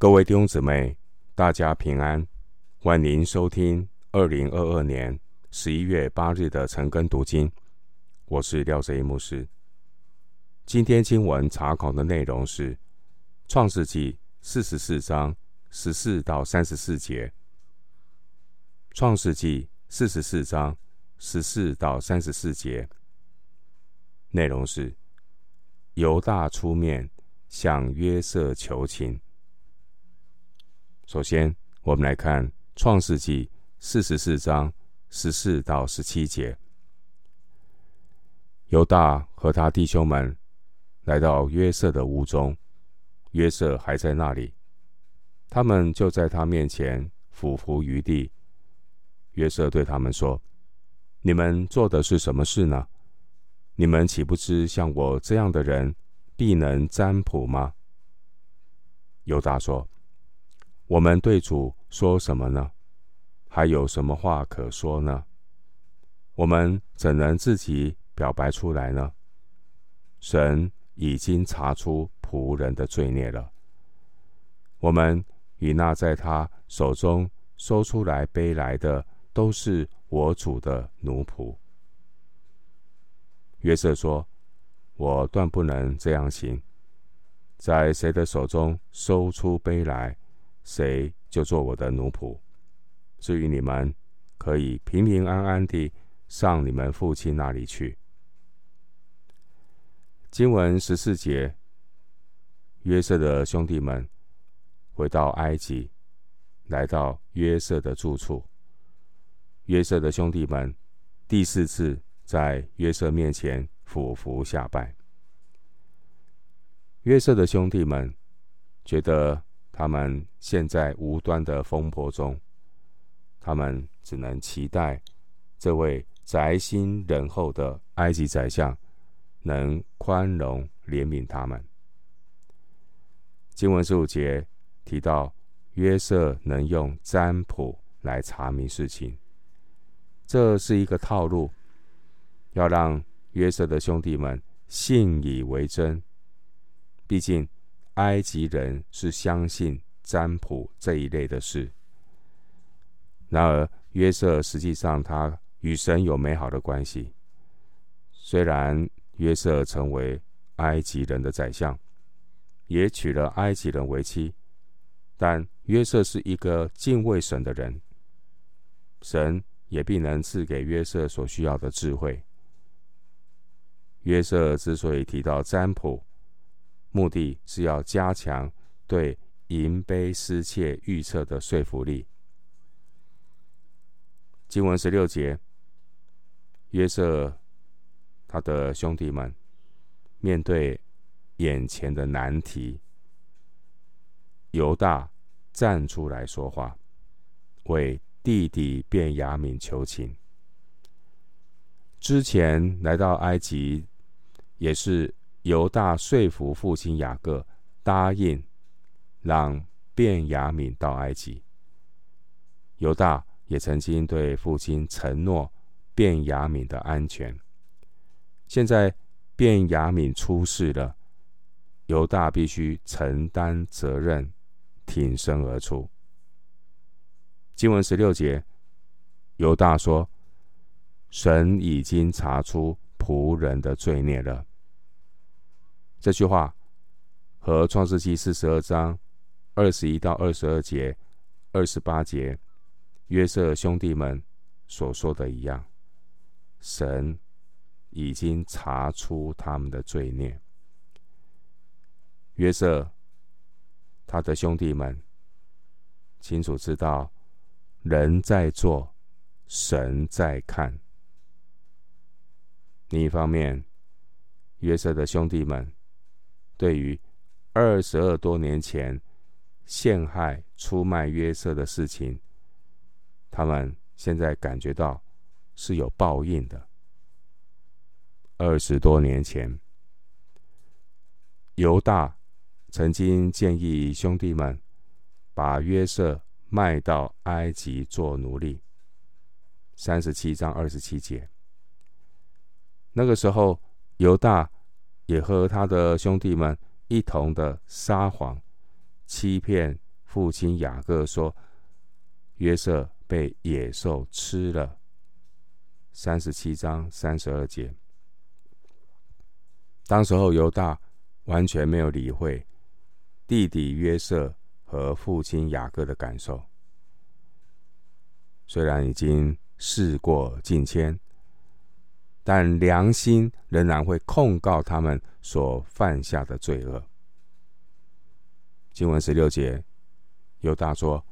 各位弟兄姊妹，大家平安，欢迎收听二零二二年十一月八日的晨更读经。我是廖哲一牧师。今天经文查考的内容是《创世纪》四十四章十四到三十四节，《创世纪》四十四章十四到三十四节内容是犹大出面向约瑟求情。首先，我们来看《创世纪》四十四章十四到十七节。犹大和他弟兄们来到约瑟的屋中，约瑟还在那里，他们就在他面前俯伏于地。约瑟对他们说：“你们做的是什么事呢？你们岂不知像我这样的人必能占卜吗？”犹大说：“我们对主说什么呢？还有什么话可说呢？我们怎能自己？”表白出来呢？神已经查出仆人的罪孽了。我们与那在他手中收出来背来的，都是我主的奴仆。约瑟说：“我断不能这样行，在谁的手中收出背来，谁就做我的奴仆。至于你们，可以平平安安地上你们父亲那里去。”经文十四节，约瑟的兄弟们回到埃及，来到约瑟的住处。约瑟的兄弟们第四次在约瑟面前俯伏下拜。约瑟的兄弟们觉得他们陷在无端的风波中，他们只能期待这位宅心仁厚的埃及宰相。能宽容怜悯他们。经文十五节提到约瑟能用占卜来查明事情，这是一个套路，要让约瑟的兄弟们信以为真。毕竟埃及人是相信占卜这一类的事。然而约瑟实际上他与神有美好的关系，虽然。约瑟成为埃及人的宰相，也娶了埃及人为妻，但约瑟是一个敬畏神的人，神也必能赐给约瑟所需要的智慧。约瑟之所以提到占卜，目的是要加强对银杯失窃预测的说服力。经文十六节，约瑟。他的兄弟们面对眼前的难题，犹大站出来说话，为弟弟便雅悯求情。之前来到埃及，也是犹大说服父亲雅各答应让便雅悯到埃及。犹大也曾经对父亲承诺便雅悯的安全。现在便雅悯出事了，犹大必须承担责任，挺身而出。经文十六节，犹大说：“神已经查出仆人的罪孽了。”这句话和创世记四十二章二十一到二十二节、二十八节约瑟兄弟们所说的一样，神。已经查出他们的罪孽。约瑟，他的兄弟们清楚知道，人在做，神在看。另一方面，约瑟的兄弟们对于二十二多年前陷害、出卖约瑟的事情，他们现在感觉到是有报应的。二十多年前，犹大曾经建议兄弟们把约瑟卖到埃及做奴隶。三十七章二十七节。那个时候，犹大也和他的兄弟们一同的撒谎，欺骗父亲雅各说：“约瑟被野兽吃了。”三十七章三十二节。当时候犹大完全没有理会弟弟约瑟和父亲雅各的感受，虽然已经事过境迁，但良心仍然会控告他们所犯下的罪恶。经文十六节，犹大说：“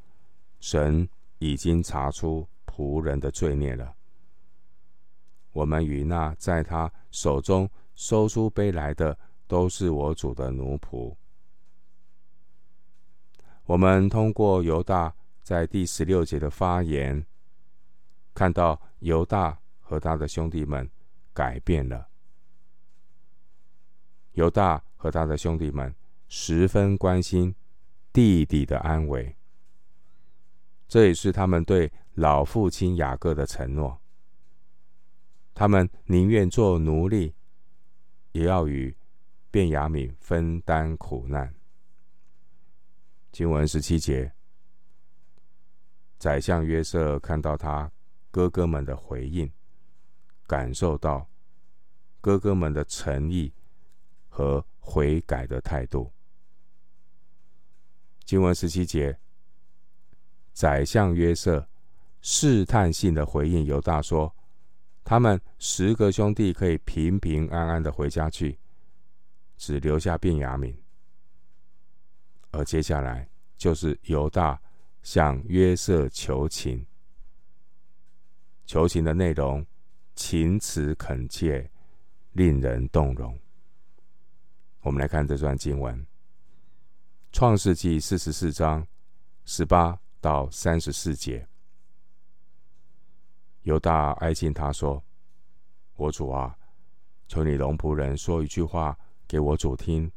神已经查出仆人的罪孽了。我们与那在他手中收出杯来的，都是我主的奴仆。”我们通过犹大在第十六节的发言，看到犹大和他的兄弟们改变了。犹大和他的兄弟们十分关心弟弟的安危，这也是他们对老父亲雅各的承诺。他们宁愿做奴隶，也要与便雅悯分担苦难。经文十七节，宰相约瑟看到他哥哥们的回应，感受到哥哥们的诚意和悔改的态度。经文十七节，宰相约瑟试探性的回应犹大说：“他们十个兄弟可以平平安安的回家去，只留下便雅悯。”而接下来就是犹大向约瑟求情，求情的内容情词恳切，令人动容。我们来看这段经文，《创世记》四十四章十八到三十四节。犹大挨近他说：“我主啊，求你容仆人说一句话给我主听。”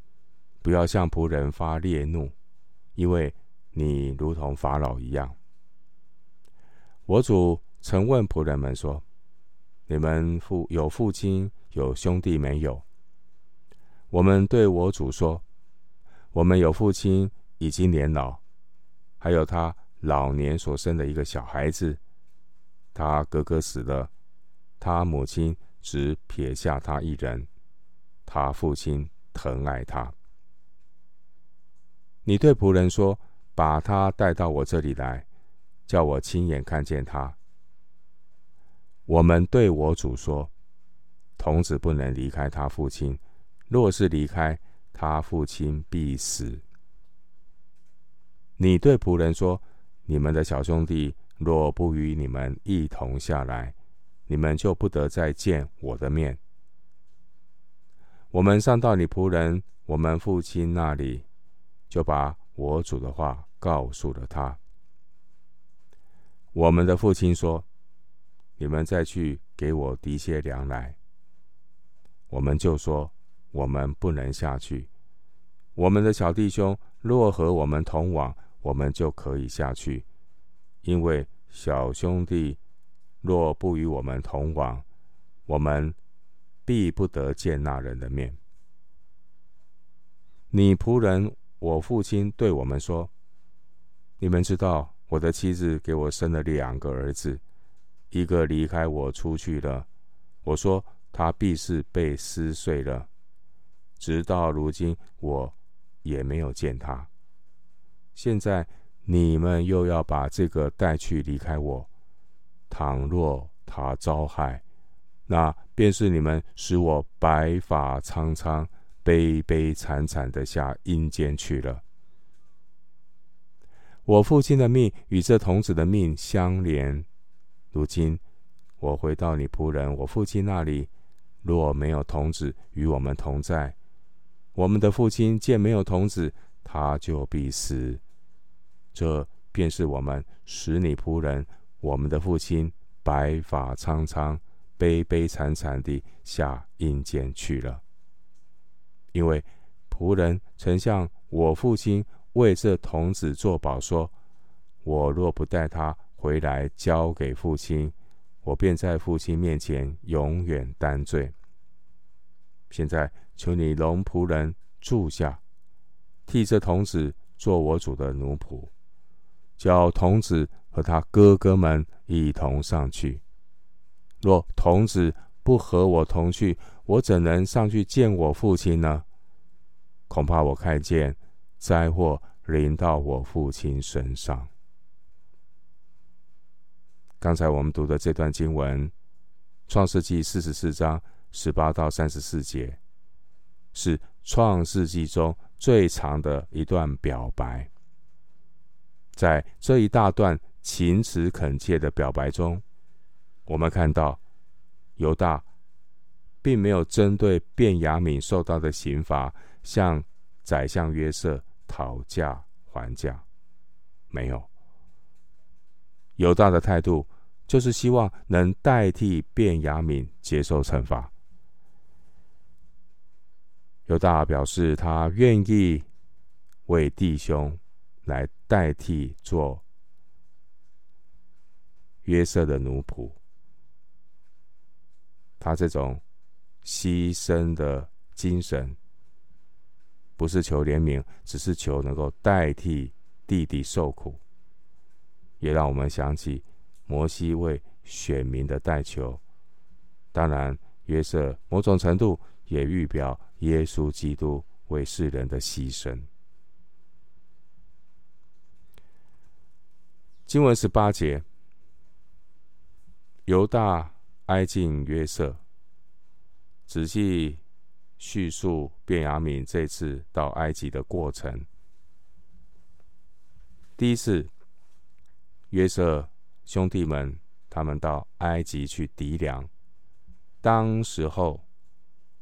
不要向仆人发烈怒，因为你如同法老一样。我主曾问仆人们说：“你们父有父亲有兄弟没有？”我们对我主说：“我们有父亲已经年老，还有他老年所生的一个小孩子。他哥哥死了，他母亲只撇下他一人，他父亲疼爱他。”你对仆人说：“把他带到我这里来，叫我亲眼看见他。”我们对我主说：“童子不能离开他父亲，若是离开，他父亲必死。”你对仆人说：“你们的小兄弟若不与你们一同下来，你们就不得再见我的面。”我们上到你仆人我们父亲那里。就把我主的话告诉了他。我们的父亲说：“你们再去给我提些粮来。”我们就说：“我们不能下去。我们的小弟兄若和我们同往，我们就可以下去。因为小兄弟若不与我们同往，我们必不得见那人的面。你仆人。”我父亲对我们说：“你们知道，我的妻子给我生了两个儿子，一个离开我出去了。我说他必是被撕碎了。直到如今，我也没有见他。现在你们又要把这个带去离开我。倘若他遭害，那便是你们使我白发苍苍。”悲悲惨惨的下阴间去了。我父亲的命与这童子的命相连。如今我回到你仆人我父亲那里，若没有童子与我们同在，我们的父亲见没有童子，他就必死。这便是我们使你仆人我们的父亲白发苍苍、悲悲惨惨地下阴间去了。因为仆人曾向我父亲为这童子作保，说：“我若不带他回来交给父亲，我便在父亲面前永远担罪。现在求你龙仆人住下，替这童子做我主的奴仆，叫童子和他哥哥们一同上去。若童子不和我同去，我怎能上去见我父亲呢？恐怕我看见灾祸临到我父亲身上。刚才我们读的这段经文，《创世记》四十四章十八到三十四节，是《创世记》中最长的一段表白。在这一大段情辞恳切的表白中，我们看到犹大并没有针对便雅悯受到的刑罚向宰相约瑟讨价还价，没有。犹大的态度就是希望能代替便雅悯接受惩罚。犹大表示他愿意为弟兄来代替做约瑟的奴仆。他这种牺牲的精神，不是求怜悯，只是求能够代替弟弟受苦。也让我们想起摩西为选民的代求，当然约瑟某种程度也预表耶稣基督为世人的牺牲。经文十八节，犹大挨近约瑟，仔细叙述便雅悯这次到埃及的过程。第一次。约瑟兄弟们，他们到埃及去糴粮。当时候，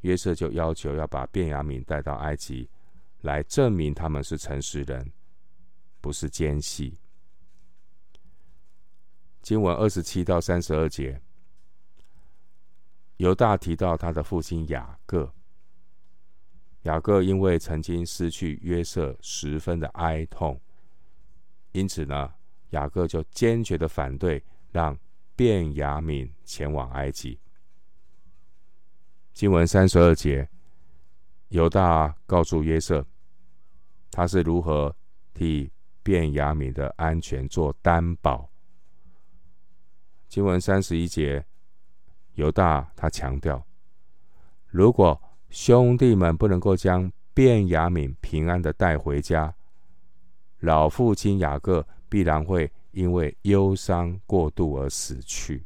约瑟就要求要把便雅悯带到埃及，来证明他们是诚实人，不是奸细。经文二十七到三十二节，犹大提到他的父亲雅各。雅各因为曾经失去约瑟，十分的哀痛，因此呢。雅各就坚决的反对让便雅悯前往埃及。经文三十二节，犹大告诉约瑟，他是如何替便雅悯的安全做担保。经文三十一节，犹大他强调，如果兄弟们不能够将便雅悯平安的带回家，老父亲雅各。必然会因为忧伤过度而死去。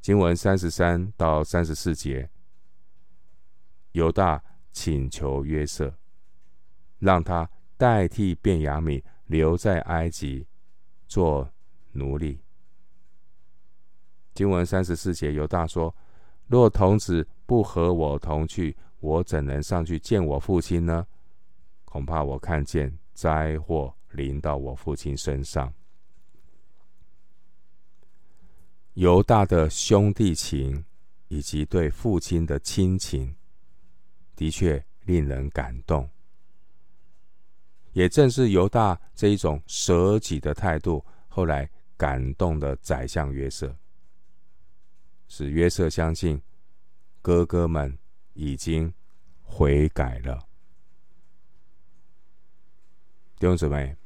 经文三十三到三十四节，犹大请求约瑟，让他代替便雅悯留在埃及做奴隶。经文三十四节，犹大说：“若童子不和我同去，我怎能上去见我父亲呢？恐怕我看见。”灾祸临到我父亲身上。犹大的兄弟情以及对父亲的亲情，的确令人感动。也正是犹大这一种舍己的态度，后来感动了宰相约瑟，使约瑟相信哥哥们已经悔改了。弟兄姊妹，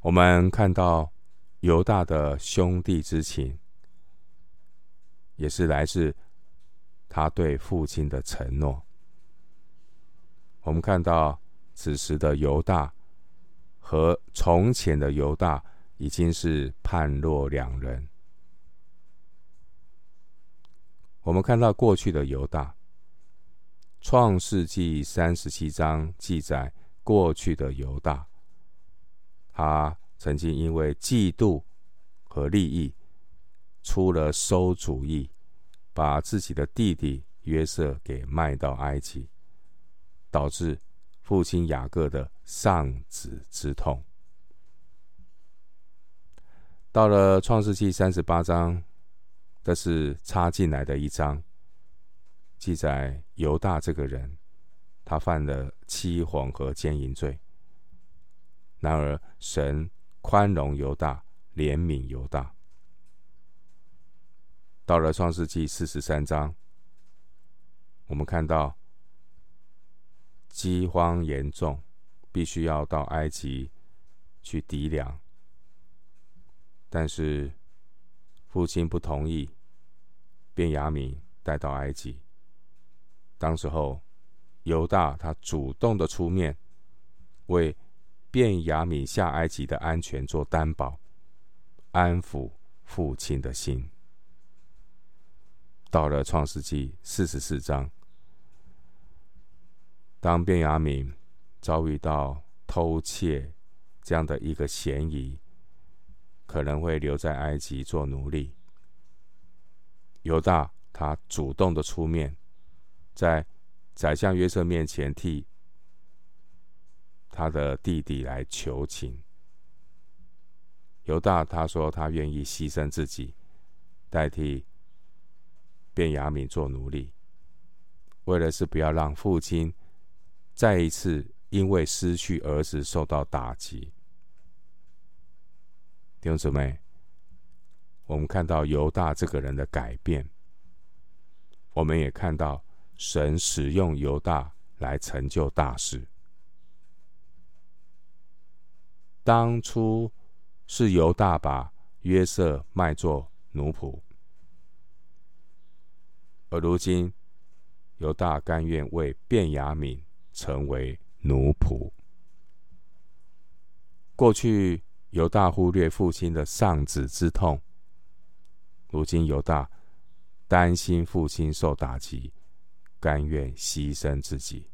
我们看到犹大的兄弟之情，也是来自他对父亲的承诺。我们看到此时的犹大和从前的犹大已经是判若两人。我们看到过去的犹大，《创世纪》三十七章记载。过去的犹大，他曾经因为嫉妒和利益，出了馊主意，把自己的弟弟约瑟给卖到埃及，导致父亲雅各的丧子之痛。到了创世记三十八章，这是插进来的一章，记载犹大这个人。他犯了欺哄和奸淫罪。然而，神宽容犹大，怜悯犹大。到了创世纪四十三章，我们看到饥荒严重，必须要到埃及去糴粮。但是父亲不同意，便雅悯带到埃及。当时候，犹大他主动的出面，为便雅悯下埃及的安全做担保，安抚父亲的心。到了创世纪四十四章，当便雅悯遭遇到偷窃这样的一个嫌疑，可能会留在埃及做奴隶。犹大他主动的出面，在宰相约瑟面前替他的弟弟来求情。犹大他说他愿意牺牲自己，代替。便雅悯做奴隶，为的是不要让父亲再一次因为失去儿子受到打击。弟兄姊妹，我们看到犹大这个人的改变，我们也看到神使用犹大来成就大事。当初是犹大把约瑟卖作奴仆。而如今，犹大甘愿为便雅悯成为奴仆。过去，犹大忽略父亲的丧子之痛；如今，犹大担心父亲受打击，甘愿牺牲自己。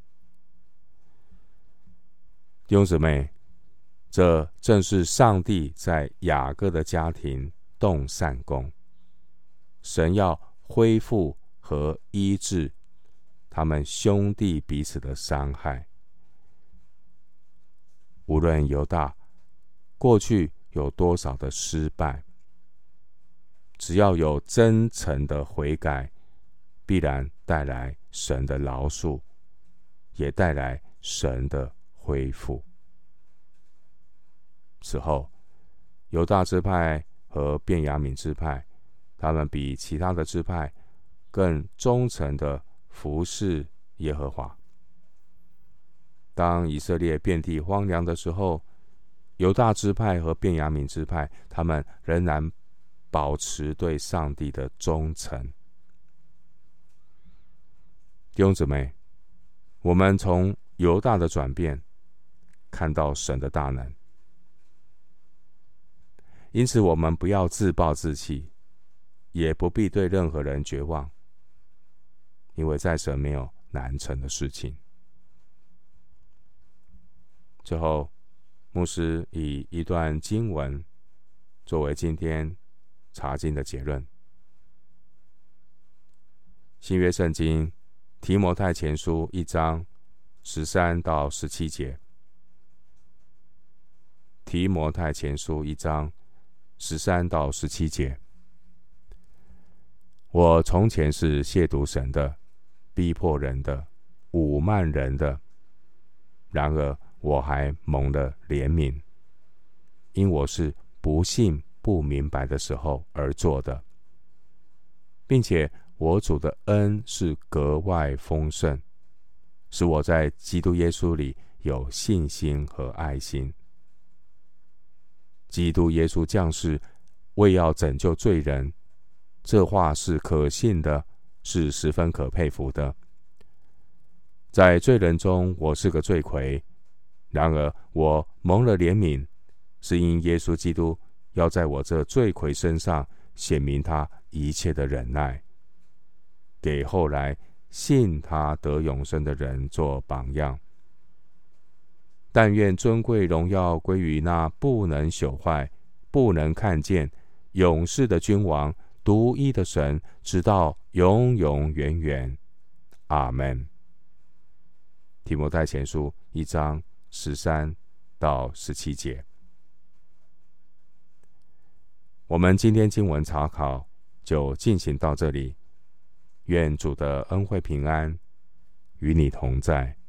弟兄姊妹，这正是上帝在雅各的家庭动善工，神要恢复。和医治他们兄弟彼此的伤害。无论犹大过去有多少的失败，只要有真诚的悔改，必然带来神的饶恕，也带来神的恢复。此后，犹大支派和便雅悯支派，他们比其他的支派。更忠诚的服侍耶和华。当以色列遍地荒凉的时候，犹大支派和便雅悯支派，他们仍然保持对上帝的忠诚。弟兄姊妹，我们从犹大的转变看到神的大能，因此我们不要自暴自弃，也不必对任何人绝望。因为在神没有难成的事情。最后，牧师以一段经文作为今天查经的结论：新约圣经提摩太前书一章十三到十七节。提摩太前书一章十三到十七节。我从前是亵渎神的。逼迫人的，侮慢人的。然而我还蒙了怜悯，因我是不信不明白的时候而做的，并且我主的恩是格外丰盛，使我在基督耶稣里有信心和爱心。基督耶稣降世，为要拯救罪人，这话是可信的。是十分可佩服的。在罪人中，我是个罪魁；然而我蒙了怜悯，是因耶稣基督要在我这罪魁身上显明他一切的忍耐，给后来信他得永生的人做榜样。但愿尊贵荣耀归于那不能朽坏、不能看见、永世的君王。独一的神，直到永永远远，阿门。提摩太前书一章十三到十七节。我们今天经文查考就进行到这里。愿主的恩惠平安与你同在。